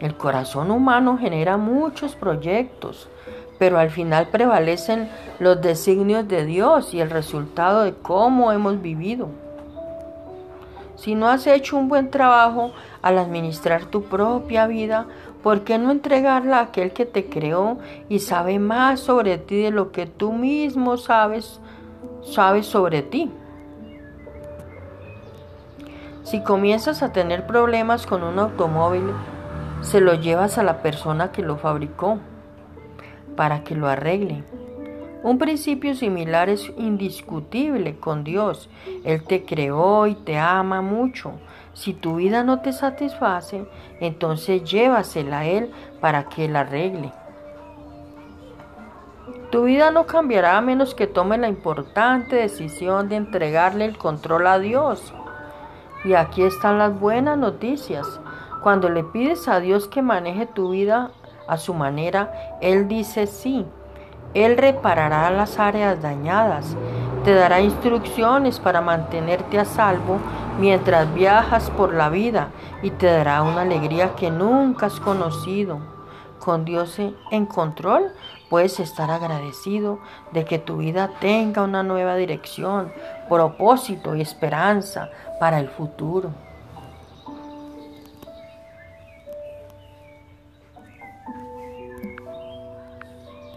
El corazón humano genera muchos proyectos, pero al final prevalecen los designios de Dios y el resultado de cómo hemos vivido. Si no has hecho un buen trabajo al administrar tu propia vida, ¿por qué no entregarla a aquel que te creó y sabe más sobre ti de lo que tú mismo sabes, sabes sobre ti? Si comienzas a tener problemas con un automóvil, se lo llevas a la persona que lo fabricó para que lo arregle. Un principio similar es indiscutible con Dios. Él te creó y te ama mucho. Si tu vida no te satisface, entonces llévasela a Él para que la arregle. Tu vida no cambiará a menos que tome la importante decisión de entregarle el control a Dios. Y aquí están las buenas noticias. Cuando le pides a Dios que maneje tu vida a su manera, Él dice sí. Él reparará las áreas dañadas, te dará instrucciones para mantenerte a salvo mientras viajas por la vida y te dará una alegría que nunca has conocido. Con Dios en control puedes estar agradecido de que tu vida tenga una nueva dirección, propósito y esperanza para el futuro.